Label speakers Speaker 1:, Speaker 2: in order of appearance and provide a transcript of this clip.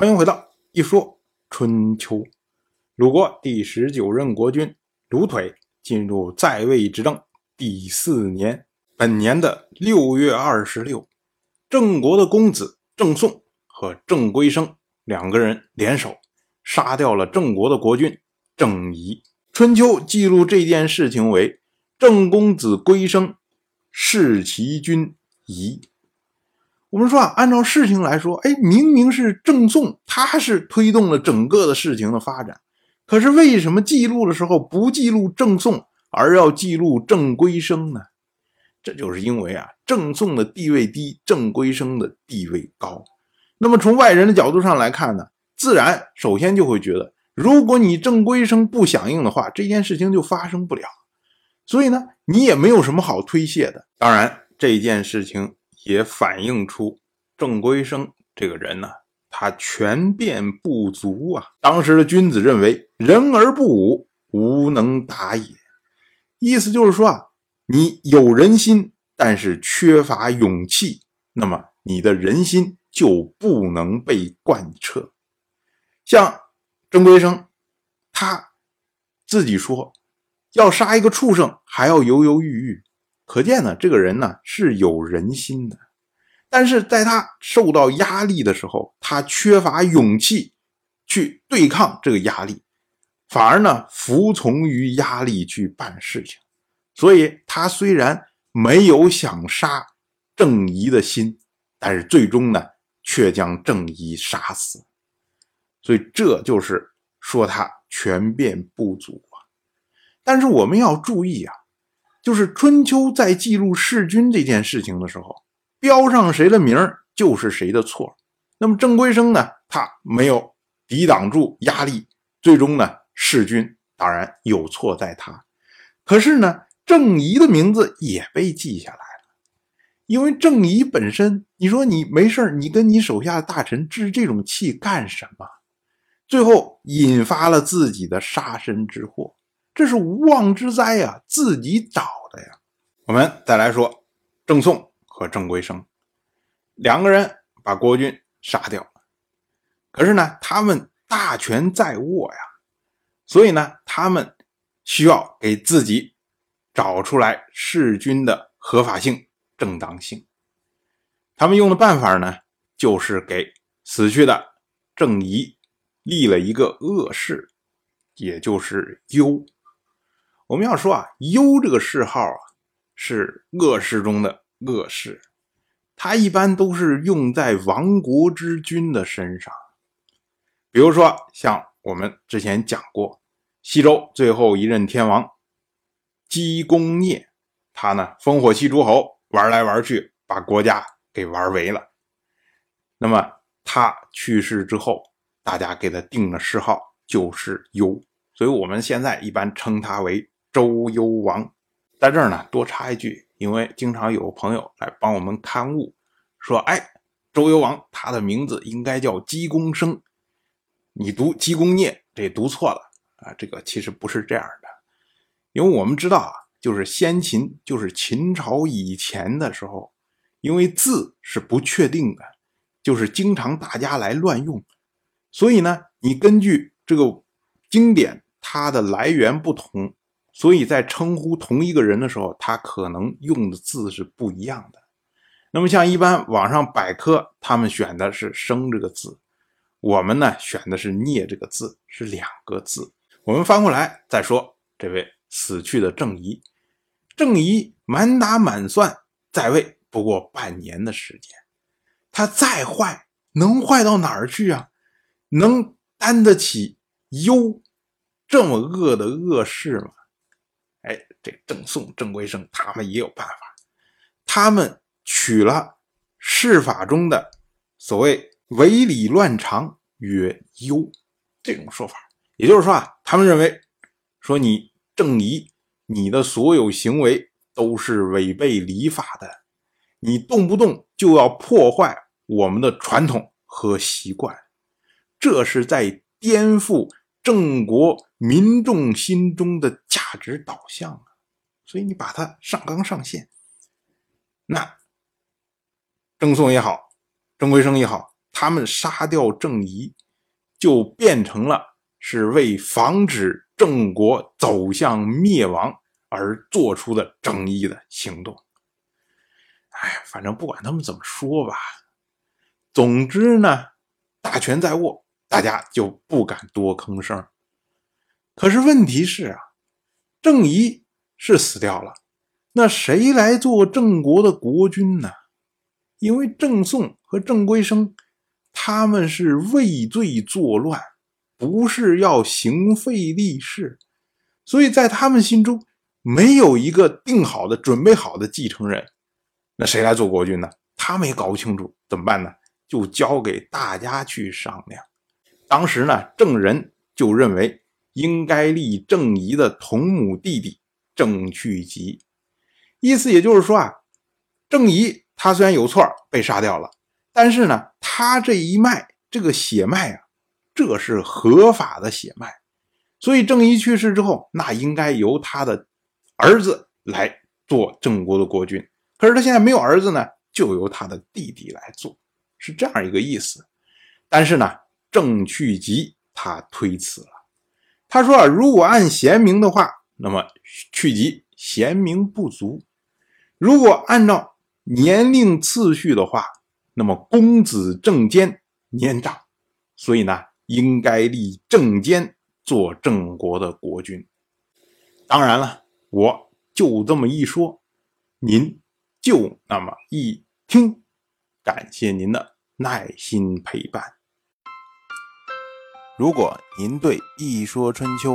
Speaker 1: 欢迎回到一说春秋。鲁国第十九任国君鲁腿进入在位执政第四年，本年的六月二十六，郑国的公子郑宋和郑归生两个人联手杀掉了郑国的国君郑仪。春秋记录这件事情为郑公子归生弑其君仪。我们说啊，按照事情来说，哎，明明是郑宋，他是推动了整个的事情的发展，可是为什么记录的时候不记录郑宋，而要记录郑归生呢？这就是因为啊，郑宋的地位低，郑归生的地位高。那么从外人的角度上来看呢，自然首先就会觉得，如果你郑归生不响应的话，这件事情就发生不了。所以呢，你也没有什么好推卸的。当然，这件事情。也反映出郑归生这个人呢，他权变不足啊。当时的君子认为，人而不武，无能达也。意思就是说啊，你有人心，但是缺乏勇气，那么你的人心就不能被贯彻。像郑归生，他自己说要杀一个畜生，还要犹犹豫豫。可见呢，这个人呢是有人心的，但是在他受到压力的时候，他缺乏勇气去对抗这个压力，反而呢服从于压力去办事情。所以，他虽然没有想杀郑仪的心，但是最终呢却将郑仪杀死。所以，这就是说他权变不足啊。但是我们要注意啊。就是春秋在记录弑君这件事情的时候，标上谁的名就是谁的错。那么郑归生呢，他没有抵挡住压力，最终呢弑君，当然有错在他。可是呢，郑仪的名字也被记下来了，因为郑仪本身，你说你没事你跟你手下的大臣置这种气干什么？最后引发了自己的杀身之祸。这是无妄之灾呀，自己找的呀。我们再来说郑宋和郑归生两个人把国君杀掉了，可是呢，他们大权在握呀，所以呢，他们需要给自己找出来弑君的合法性、正当性。他们用的办法呢，就是给死去的郑仪立了一个恶谥，也就是幽。我们要说啊，幽这个谥号啊，是恶谥中的恶谥，它一般都是用在亡国之君的身上。比如说，像我们之前讲过，西周最后一任天王姬公业，他呢烽火戏诸侯，玩来玩去，把国家给玩没了。那么他去世之后，大家给他定了谥号，就是幽。所以我们现在一般称他为。周幽王，在这儿呢，多插一句，因为经常有朋友来帮我们刊物，说：“哎，周幽王他的名字应该叫姬公生，你读姬公聂，这读错了啊！这个其实不是这样的，因为我们知道啊，就是先秦，就是秦朝以前的时候，因为字是不确定的，就是经常大家来乱用，所以呢，你根据这个经典，它的来源不同。”所以在称呼同一个人的时候，他可能用的字是不一样的。那么像一般网上百科，他们选的是“生”这个字，我们呢选的是“孽”这个字，是两个字。我们翻过来再说，这位死去的郑仪，郑仪满打满算在位不过半年的时间，他再坏能坏到哪儿去啊？能担得起忧这么恶的恶事吗？这郑宋、郑归生他们也有办法，他们取了释法中的所谓“违礼乱常曰忧”这种说法，也就是说啊，他们认为说你郑仪，你的所有行为都是违背礼法的，你动不动就要破坏我们的传统和习惯，这是在颠覆。郑国民众心中的价值导向，所以你把它上纲上线，那郑宋也好，郑归生也好，他们杀掉郑仪，就变成了是为防止郑国走向灭亡而做出的正义的行动。哎，反正不管他们怎么说吧，总之呢，大权在握，大家就不敢多吭声。可是问题是啊，郑仪是死掉了，那谁来做郑国的国君呢？因为郑宋和郑归生，他们是畏罪作乱，不是要行废立事，所以在他们心中没有一个定好的、准备好的继承人。那谁来做国君呢？他们也搞不清楚，怎么办呢？就交给大家去商量。当时呢，郑人就认为应该立郑仪的同母弟弟郑去疾，意思也就是说啊，郑仪。他虽然有错被杀掉了，但是呢，他这一脉这个血脉啊，这是合法的血脉，所以郑仪去世之后，那应该由他的儿子来做郑国的国君。可是他现在没有儿子呢，就由他的弟弟来做，是这样一个意思。但是呢，郑去疾他推辞了，他说啊，如果按贤明的话，那么去疾贤明不足；如果按照年龄次序的话，那么公子正坚年长，所以呢，应该立正坚做郑国的国君。当然了，我就这么一说，您就那么一听。感谢您的耐心陪伴。
Speaker 2: 如果您对《一说春秋》